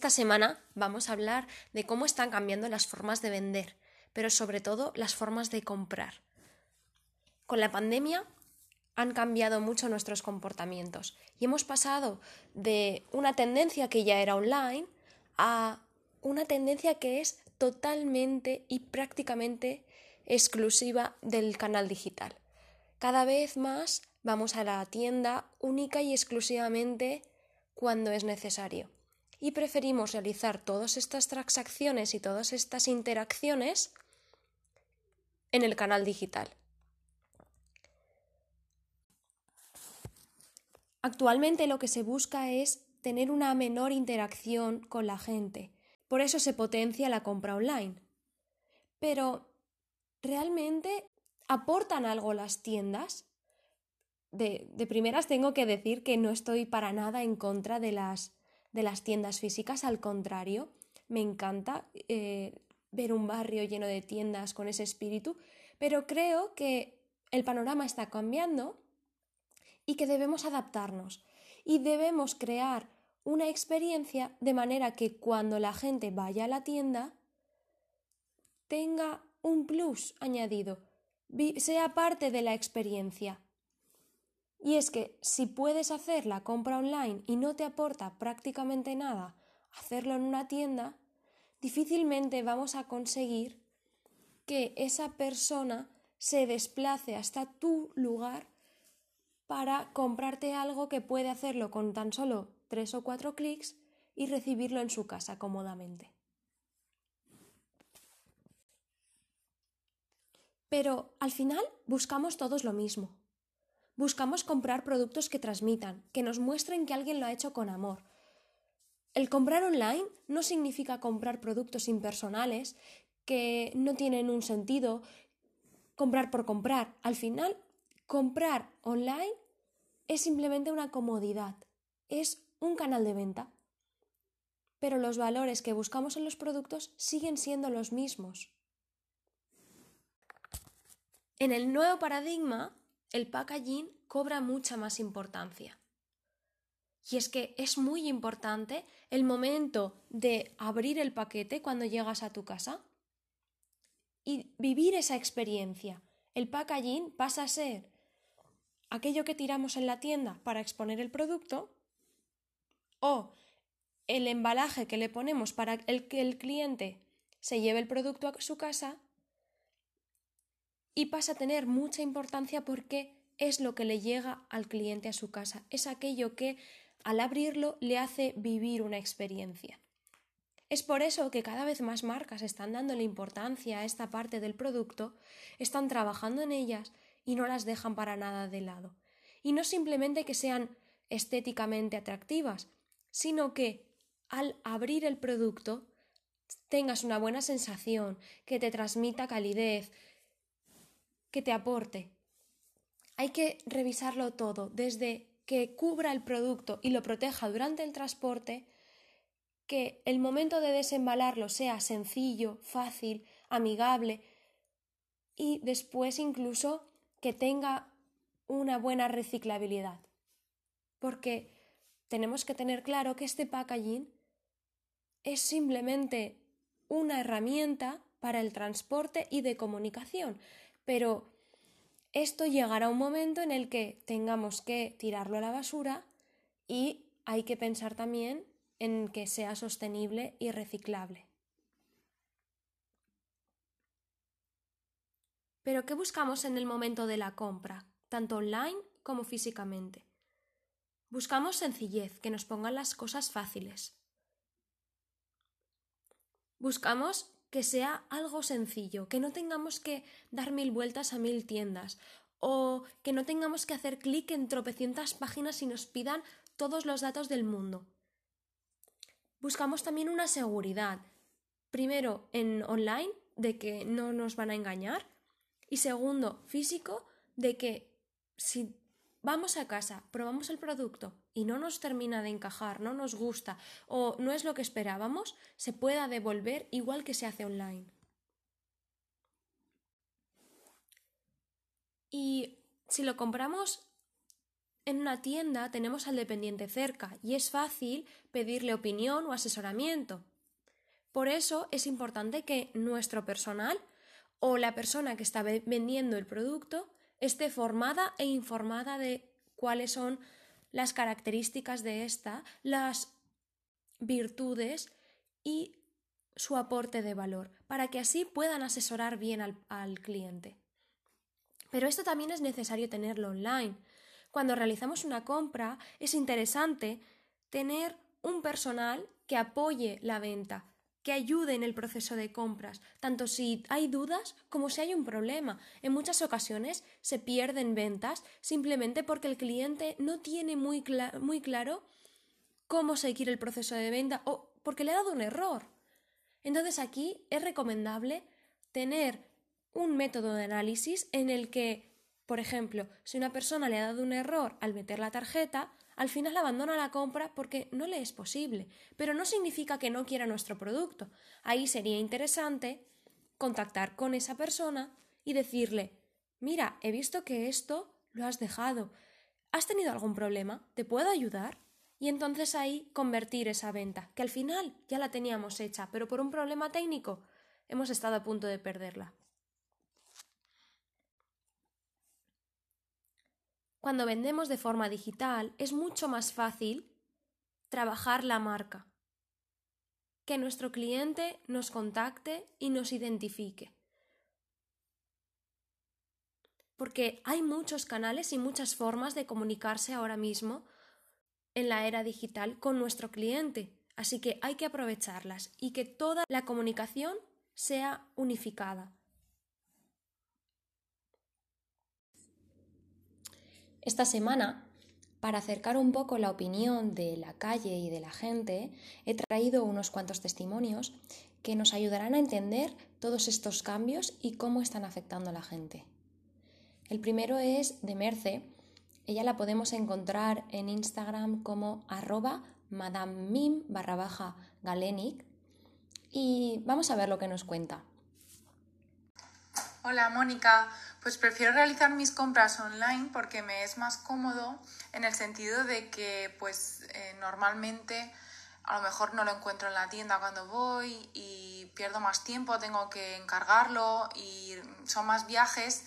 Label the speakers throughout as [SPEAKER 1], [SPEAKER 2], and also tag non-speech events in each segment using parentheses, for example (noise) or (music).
[SPEAKER 1] Esta semana vamos a hablar de cómo están cambiando las formas de vender, pero sobre todo las formas de comprar. Con la pandemia han cambiado mucho nuestros comportamientos y hemos pasado de una tendencia que ya era online a una tendencia que es totalmente y prácticamente exclusiva del canal digital. Cada vez más vamos a la tienda única y exclusivamente cuando es necesario y preferimos realizar todas estas transacciones y todas estas interacciones en el canal digital. Actualmente lo que se busca es tener una menor interacción con la gente. Por eso se potencia la compra online. Pero, ¿realmente aportan algo las tiendas? De, de, primeras tengo que decir que no estoy para nada en contra de las de las tiendas físicas, al contrario, me encanta eh, ver un barrio lleno de tiendas con ese espíritu, pero creo que el panorama está cambiando y que debemos adaptarnos y debemos crear una experiencia de manera que cuando la gente vaya a la tienda tenga un plus añadido, sea parte de la experiencia. Y es que si puedes hacer la compra online y no te aporta prácticamente nada hacerlo en una tienda, difícilmente vamos a conseguir que esa persona se desplace hasta tu lugar para comprarte algo que puede hacerlo con tan solo tres o cuatro clics y recibirlo en su casa cómodamente. Pero al final buscamos todos lo mismo. Buscamos comprar productos que transmitan, que nos muestren que alguien lo ha hecho con amor. El comprar online no significa comprar productos impersonales que no tienen un sentido, comprar por comprar. Al final, comprar online es simplemente una comodidad, es un canal de venta. Pero los valores que buscamos en los productos siguen siendo los mismos. En el nuevo paradigma, el packaging cobra mucha más importancia. Y es que es muy importante el momento de abrir el paquete cuando llegas a tu casa y vivir esa experiencia. El packaging pasa a ser aquello que tiramos en la tienda para exponer el producto o el embalaje que le ponemos para el que el cliente se lleve el producto a su casa y pasa a tener mucha importancia porque es lo que le llega al cliente a su casa, es aquello que al abrirlo le hace vivir una experiencia. Es por eso que cada vez más marcas están dándole importancia a esta parte del producto, están trabajando en ellas y no las dejan para nada de lado. Y no simplemente que sean estéticamente atractivas, sino que al abrir el producto tengas una buena sensación, que te transmita calidez, que te aporte. Hay que revisarlo todo, desde que cubra el producto y lo proteja durante el transporte, que el momento de desembalarlo sea sencillo, fácil, amigable y después incluso que tenga una buena reciclabilidad. Porque tenemos que tener claro que este packaging es simplemente una herramienta para el transporte y de comunicación, pero esto llegará un momento en el que tengamos que tirarlo a la basura y hay que pensar también en que sea sostenible y reciclable. Pero ¿qué buscamos en el momento de la compra, tanto online como físicamente? Buscamos sencillez, que nos pongan las cosas fáciles. Buscamos que sea algo sencillo, que no tengamos que dar mil vueltas a mil tiendas o que no tengamos que hacer clic en tropecientas páginas y nos pidan todos los datos del mundo. Buscamos también una seguridad, primero, en online, de que no nos van a engañar. Y segundo, físico, de que si vamos a casa, probamos el producto y no nos termina de encajar, no nos gusta o no es lo que esperábamos, se pueda devolver igual que se hace online. Y si lo compramos en una tienda, tenemos al dependiente cerca y es fácil pedirle opinión o asesoramiento. Por eso es importante que nuestro personal o la persona que está vendiendo el producto esté formada e informada de cuáles son las características de esta, las virtudes y su aporte de valor, para que así puedan asesorar bien al, al cliente. Pero esto también es necesario tenerlo online. Cuando realizamos una compra es interesante tener un personal que apoye la venta, que ayude en el proceso de compras, tanto si hay dudas como si hay un problema. En muchas ocasiones se pierden ventas simplemente porque el cliente no tiene muy, muy claro cómo seguir el proceso de venta o porque le ha dado un error. Entonces aquí es recomendable tener un método de análisis en el que, por ejemplo, si una persona le ha dado un error al meter la tarjeta, al final abandona la compra porque no le es posible, pero no significa que no quiera nuestro producto. Ahí sería interesante contactar con esa persona y decirle, mira, he visto que esto lo has dejado. ¿Has tenido algún problema? ¿Te puedo ayudar? Y entonces ahí convertir esa venta, que al final ya la teníamos hecha, pero por un problema técnico hemos estado a punto de perderla. Cuando vendemos de forma digital es mucho más fácil trabajar la marca, que nuestro cliente nos contacte y nos identifique. Porque hay muchos canales y muchas formas de comunicarse ahora mismo en la era digital con nuestro cliente, así que hay que aprovecharlas y que toda la comunicación sea unificada. Esta semana, para acercar un poco la opinión de la calle y de la gente, he traído unos cuantos testimonios que nos ayudarán a entender todos estos cambios y cómo están afectando a la gente. El primero es de Merce. Ella la podemos encontrar en Instagram como arroba y vamos a ver lo que nos cuenta.
[SPEAKER 2] Hola Mónica, pues prefiero realizar mis compras online porque me es más cómodo en el sentido de que pues eh, normalmente a lo mejor no lo encuentro en la tienda cuando voy y pierdo más tiempo, tengo que encargarlo y son más viajes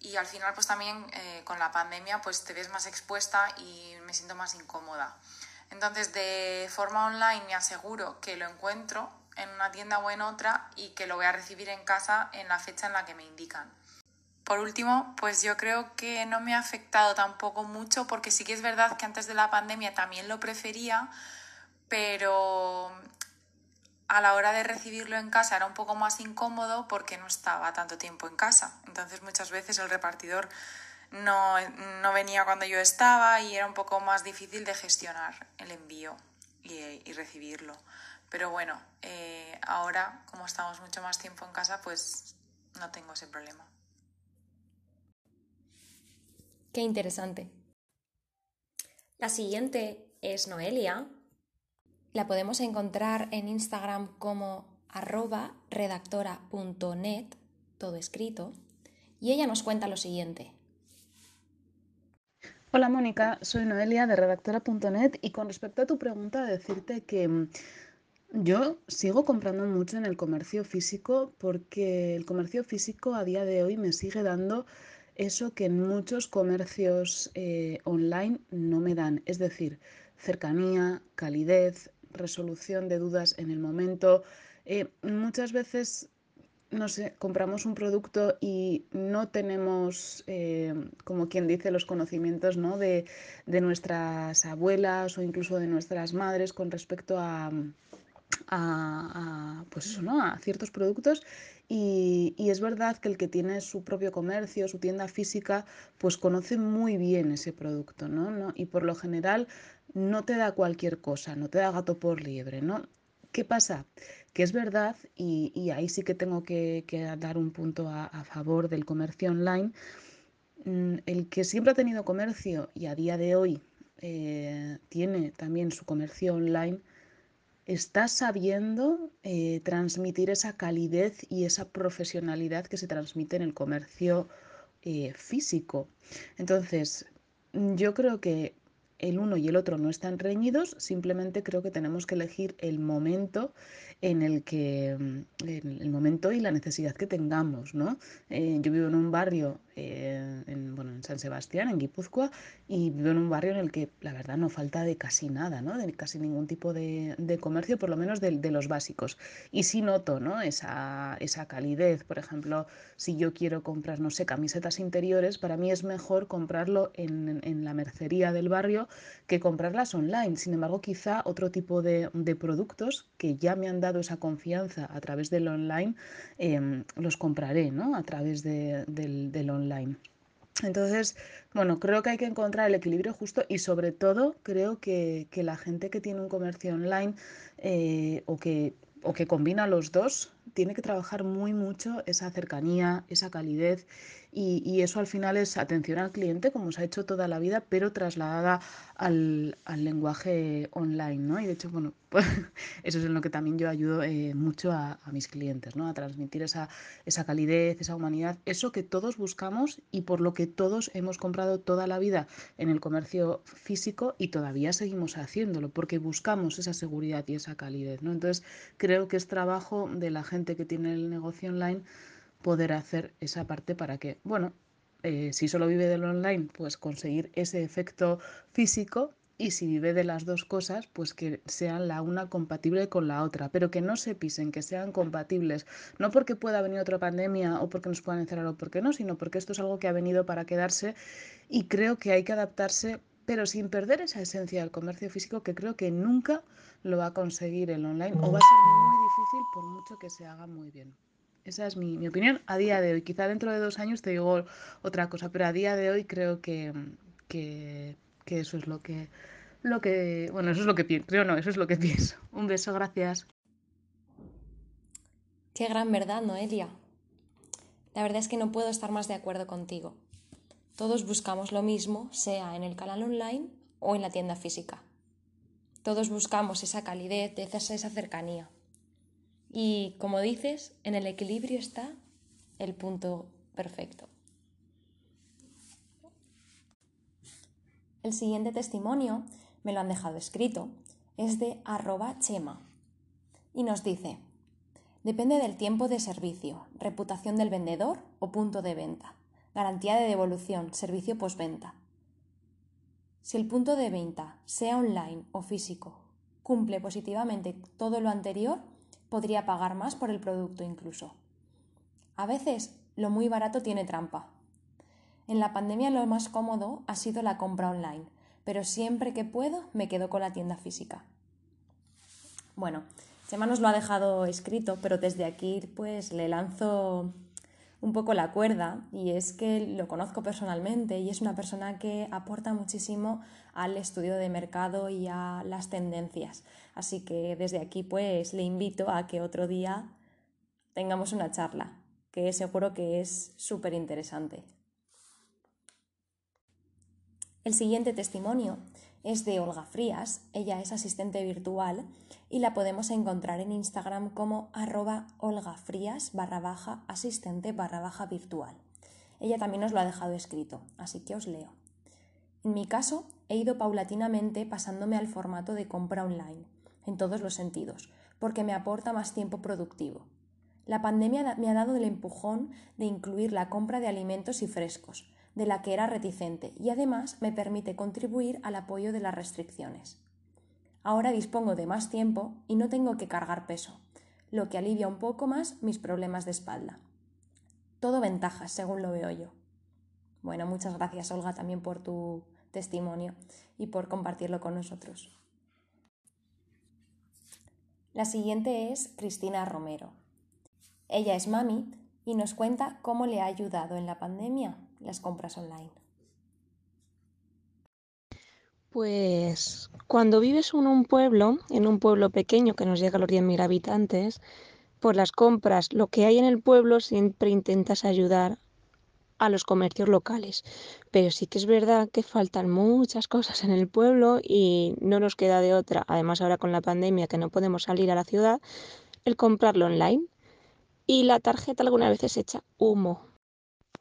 [SPEAKER 2] y al final pues también eh, con la pandemia pues te ves más expuesta y me siento más incómoda. Entonces de forma online me aseguro que lo encuentro en una tienda o en otra y que lo voy a recibir en casa en la fecha en la que me indican. Por último, pues yo creo que no me ha afectado tampoco mucho porque sí que es verdad que antes de la pandemia también lo prefería, pero a la hora de recibirlo en casa era un poco más incómodo porque no estaba tanto tiempo en casa. Entonces muchas veces el repartidor no, venía cuando yo estaba y era un poco más difícil de gestionar el envío y recibirlo. Pero bueno, eh, ahora como estamos mucho más tiempo en casa, pues no tengo ese problema.
[SPEAKER 1] Qué interesante. La siguiente es Noelia. La podemos encontrar en Instagram como arroba redactora.net, todo escrito, y ella nos cuenta lo siguiente.
[SPEAKER 3] Hola Mónica, soy Noelia de redactora.net y con respecto a tu pregunta decirte que yo sigo comprando mucho en el comercio físico porque el comercio físico a día de hoy me sigue dando eso que en muchos comercios eh, online no me dan, es decir, cercanía, calidez, resolución de dudas en el momento. Eh, muchas veces, no sé, compramos un producto y no tenemos, eh, como quien dice, los conocimientos ¿no? de, de nuestras abuelas o incluso de nuestras madres con respecto a a, pues eso, ¿no? a ciertos productos y, es verdad que el que tiene su propio comercio, su tienda física, pues conoce muy bien ese producto, ¿no? Y por lo general no te da cualquier cosa, no te da gato por liebre, ¿no? ¿Qué pasa? que es verdad, y, ahí sí que tengo que, dar un punto a, favor del comercio online, mm, el que siempre ha tenido comercio y a día de hoy eh, tiene también su comercio online, está sabiendo eh, transmitir esa calidez y esa profesionalidad que se transmite en el comercio eh, físico. Entonces, yo creo que el uno y el otro no están reñidos, simplemente creo que tenemos que elegir el momento en el que mm, el momento y la necesidad que tengamos, ¿no? Eh, yo vivo en un barrio, eh, en, bueno, en San Sebastián, en Guipúzcoa, y vivo en un barrio en el que la verdad no falta de casi nada, ¿no? De casi ningún tipo de, comercio, por lo menos de, los básicos. Y sí noto, ¿no? Esa, esa calidez, por ejemplo, si yo quiero comprar, no sé, camisetas interiores, para mí es mejor comprarlo en, en la mercería del barrio que comprarlas online. Sin embargo, quizá otro tipo de, productos que ya me han dado esa confianza a través del online, em, los compraré ¿no? a través del, online. Entonces, bueno, creo que hay que encontrar el equilibrio justo y sobre todo creo que, la gente que tiene un comercio online eh, o, que, o que combina los dos, tiene que trabajar muy mucho esa cercanía, esa calidez y, eso al final es atención al cliente, como se ha hecho toda la vida, pero trasladada al, lenguaje online, ¿no? Y de hecho, bueno, pues (laughs) eso es en lo que también yo ayudo eh, mucho a, mis clientes, ¿no? A transmitir esa, esa calidez, esa humanidad, eso que todos buscamos y por lo que todos hemos comprado toda la vida en el comercio físico y todavía seguimos haciéndolo, porque buscamos esa seguridad y esa calidez, ¿no? Entonces, creo que es trabajo de la gente que tiene el negocio online poder hacer esa parte para que, bueno, eh, si solo vive del online, pues conseguir ese efecto físico y si vive de las dos cosas, pues que sean la una compatible con la otra, pero que no se pisen, que sean compatibles, no porque pueda venir otra pandemia o porque nos puedan encerrar o porque no, sino porque esto es algo que ha venido para quedarse y creo que hay que adaptarse, pero sin perder esa esencia del comercio físico que creo que nunca lo va a conseguir el online o va a ser difícil por mucho que se haga muy bien. Esa es mi, opinión a día de hoy. Quizá dentro de dos años te digo otra cosa, pero a día de hoy creo que, eso es lo que, lo que, bueno, eso es lo que pienso, creo no, eso es lo que (laughs) pienso. Un beso, gracias.
[SPEAKER 1] Qué gran verdad, Noelia. La verdad es que no puedo estar más de acuerdo contigo. Todos buscamos lo mismo, sea en el canal online o en la tienda física. Todos buscamos esa calidez, esa cercanía. Y como dices, en el equilibrio está el punto perfecto. El siguiente testimonio me lo han dejado escrito, es de arroba chema y nos dice, depende del tiempo de servicio, reputación del vendedor o punto de venta, garantía de devolución, servicio postventa. Si el punto de venta, sea online o físico, cumple positivamente todo lo anterior, podría pagar más por el producto incluso. A veces lo muy barato tiene trampa. En la pandemia lo más cómodo ha sido la compra online, pero siempre que puedo me quedo con la tienda física. Bueno, Chema nos lo ha dejado escrito, pero desde aquí pues le lanzo un poco la cuerda y es que lo conozco personalmente y es una persona que aporta muchísimo al estudio de mercado y a las tendencias. Así que desde aquí pues le invito a que otro día tengamos una charla, que seguro que es súper interesante. El siguiente testimonio es de Olga Frías, ella es asistente virtual y la podemos encontrar en Instagram como arroba barra baja asistente barra baja virtual. Ella también nos lo ha dejado escrito, así que os leo. En mi caso, he ido paulatinamente pasándome al formato de compra online, en todos los sentidos, porque me aporta más tiempo productivo. La pandemia me ha dado el empujón de incluir la compra de alimentos y frescos, de la que era reticente, y además me permite contribuir al apoyo de las restricciones. Ahora dispongo de más tiempo y no tengo que cargar peso, lo que alivia un poco más mis problemas de espalda. Todo ventajas, según lo veo yo. Bueno, muchas gracias Olga también por tu testimonio y por compartirlo con nosotros. La siguiente es Cristina Romero. Ella es mami y nos cuenta cómo le ha ayudado en la pandemia las compras online.
[SPEAKER 4] Pues cuando vives en un pueblo, en un pueblo pequeño que nos llega a los 10.000 habitantes, por las compras, lo que hay en el pueblo siempre intentas ayudar a los comercios locales. Pero sí que es verdad que faltan muchas cosas en el pueblo y no nos queda de otra, además ahora con la pandemia que no podemos salir a la ciudad, el comprarlo online. Y la tarjeta algunas veces echa humo.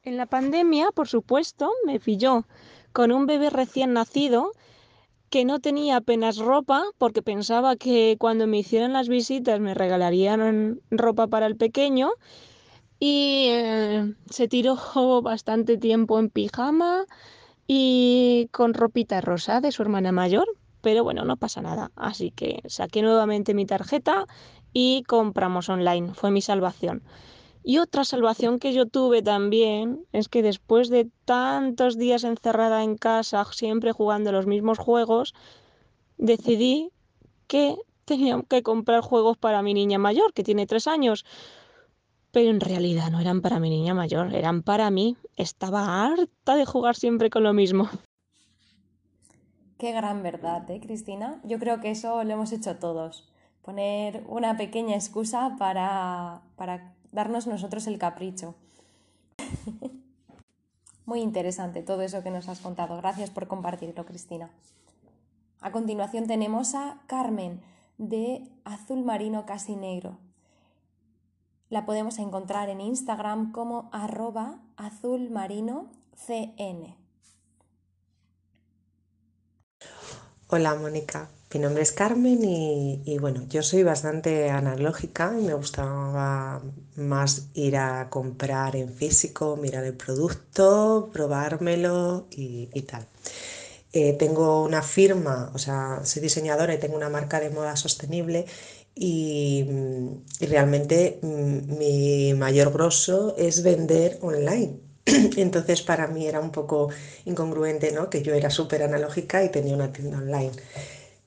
[SPEAKER 4] En la pandemia, por supuesto, me pilló con un bebé recién nacido que no tenía apenas ropa porque pensaba que cuando me hicieran las visitas me regalarían ropa para el pequeño y eh, se tiró (laughs) bastante tiempo en pijama y con ropita rosa de su hermana mayor, pero bueno, no pasa nada, así que saqué nuevamente mi tarjeta y compramos online, fue mi salvación. Y otra salvación que yo tuve también es que después de tantos días encerrada en casa, siempre jugando los mismos juegos, decidí que tenía que comprar juegos para mi niña mayor, que tiene tres años. Pero en realidad no eran para mi niña mayor, eran para mí. Estaba harta de jugar siempre con lo mismo.
[SPEAKER 1] Qué gran verdad, ¿eh, Cristina? Yo creo que eso lo hemos hecho todos. Poner una pequeña excusa para, para darnos nosotros el capricho. (laughs) Muy interesante todo eso que nos has contado. Gracias por compartirlo, Cristina. A continuación tenemos a Carmen de Azul Marino Casi Negro. La podemos encontrar en Instagram como arroba azulmarinocn.
[SPEAKER 5] Hola Mónica, mi nombre es Carmen y, bueno, yo soy bastante analógica y me gustaba más ir a comprar en físico, mirar el producto, probármelo y, tal. Eh, tengo una firma, o sea, soy diseñadora y tengo una marca de moda sostenible y, realmente mm, mi mayor grosso es vender online. (clears throat) Entonces para mí era un poco incongruente, ¿no? Que yo era súper analógica y tenía una tienda online.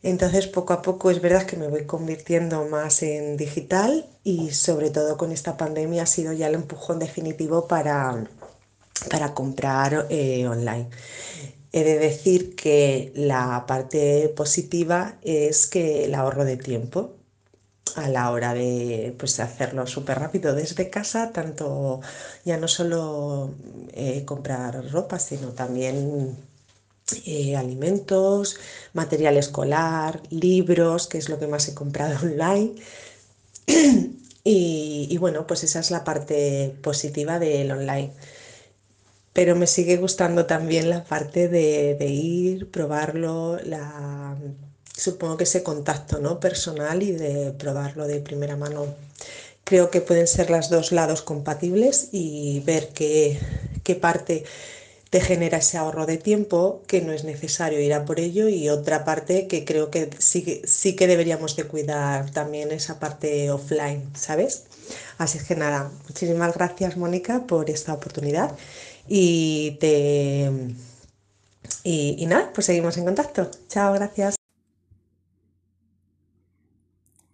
[SPEAKER 5] Entonces, poco a poco es verdad que me voy convirtiendo más en digital y sobre todo con esta pandemia ha sido ya el empujón definitivo para, para comprar eh, online. He de decir que la parte positiva es que el ahorro de tiempo a la hora de pues, hacerlo súper rápido desde casa, tanto ya no solo eh, comprar ropa, sino también eh, alimentos, material escolar, libros, que es lo que más he comprado (laughs) online. y, bueno, pues esa es la parte positiva del online. Pero me sigue gustando también la parte de, ir, probarlo, la, supongo que ese contacto ¿no? personal y de probarlo de primera mano. Creo que pueden ser los dos lados compatibles y ver qué, qué parte te genera ese ahorro de tiempo que no es necesario ir a por ello y otra parte que creo que sí, sí que deberíamos de cuidar también esa parte offline, ¿sabes? Así que nada, muchísimas gracias Mónica por esta oportunidad y te... Y nada, pues seguimos en contacto. Chao, gracias.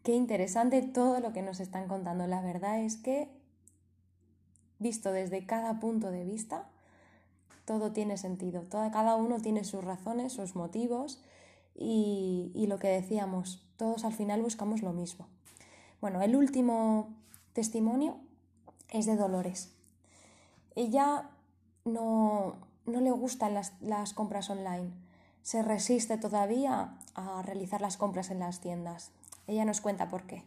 [SPEAKER 1] Qué interesante todo lo que nos están contando. La verdad es que, visto desde cada punto de vista, todo tiene sentido. cada uno tiene sus razones, sus motivos y, lo que decíamos, todos al final buscamos lo mismo. Bueno, el último testimonio es de Dolores. Ella no, le gustan las, las, compras online, se resiste todavía a realizar las compras en las tiendas. Ella nos cuenta por qué.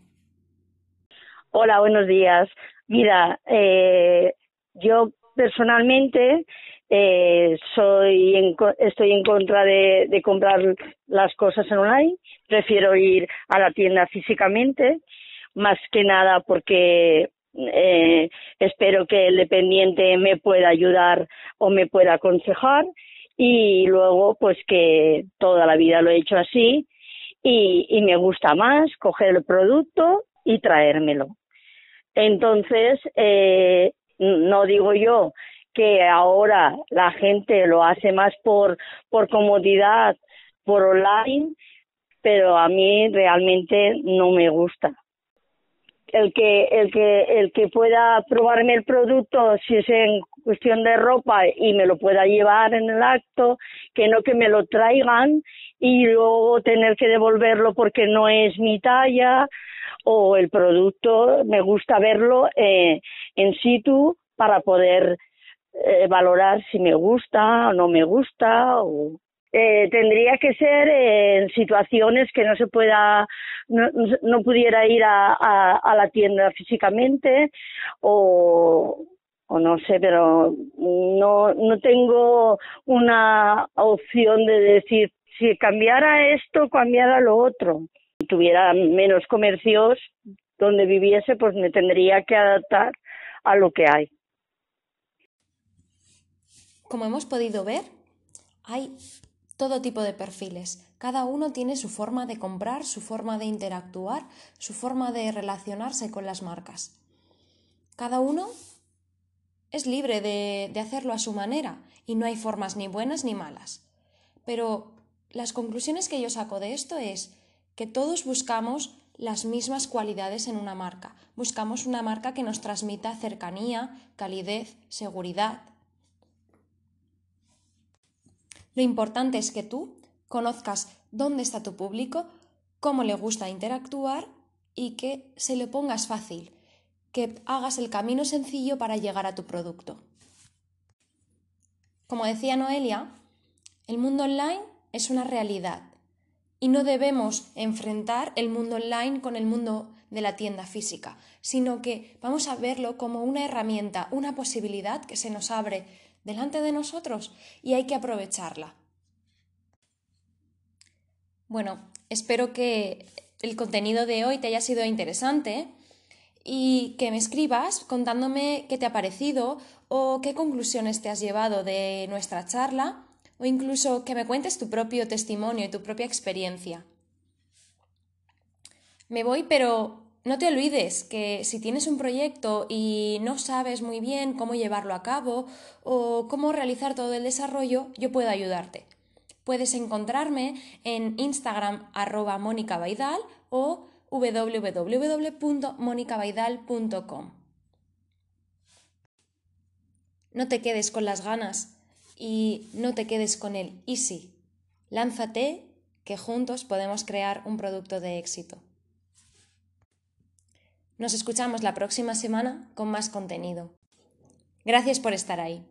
[SPEAKER 6] Hola, buenos días. Mira, eh, yo personalmente eh, soy estoy en contra de, comprar las cosas en online, prefiero ir a la tienda físicamente, más que nada porque eh, espero que el dependiente me pueda ayudar o me pueda aconsejar y luego pues que toda la vida lo he hecho así y, y me gusta más coger el producto y traérmelo. Entonces, eh, no digo yo que ahora la gente lo hace más por, por comodidad, por online, pero a mí realmente no me gusta. El que, el que, el que pueda probarme el producto, si es en cuestión de ropa y me lo pueda llevar en el acto, que no que me lo traigan y luego tener que devolverlo porque no es mi talla o el producto me gusta verlo eh, en situ para poder eh, valorar si me gusta o no me gusta o eh, tendría que ser en situaciones que no se pueda no, no pudiera ir a, a, la tienda físicamente o, o no sé, pero no, no tengo una opción de decir si cambiara esto, cambiara lo otro. Si tuviera menos comercios donde viviese, pues me tendría que adaptar a lo que hay.
[SPEAKER 1] Como hemos podido ver, hay todo tipo de perfiles. Cada uno tiene su forma de comprar, su forma de interactuar, su forma de relacionarse con las marcas. Cada uno es libre de, hacerlo a su manera y no hay formas ni buenas ni malas. Pero las conclusiones que yo saco de esto es que todos buscamos las mismas cualidades en una marca. Buscamos una marca que nos transmita cercanía, calidez, seguridad, lo importante es que tú conozcas dónde está tu público, cómo le gusta interactuar y que se le pongas fácil, que hagas el camino sencillo para llegar a tu producto. Como decía Noelia, el mundo online es una realidad y no debemos enfrentar el mundo online con el mundo de la tienda física, sino que vamos a verlo como una herramienta, una posibilidad que se nos abre delante de nosotros y hay que aprovecharla. Bueno, espero que el contenido de hoy te haya sido interesante y que me escribas contándome qué te ha parecido o qué conclusiones te has llevado de nuestra charla o incluso que me cuentes tu propio testimonio y tu propia experiencia. Me voy, pero no te olvides que si tienes un proyecto y no sabes muy bien cómo llevarlo a cabo o cómo realizar todo el desarrollo, yo puedo ayudarte. Puedes encontrarme en Instagram arroba monicabaidal o www.monicabaidal.com. No te quedes con las ganas y no te quedes con el easy. Lánzate que juntos podemos crear un producto de éxito. Nos escuchamos la próxima semana con más contenido. Gracias por estar ahí.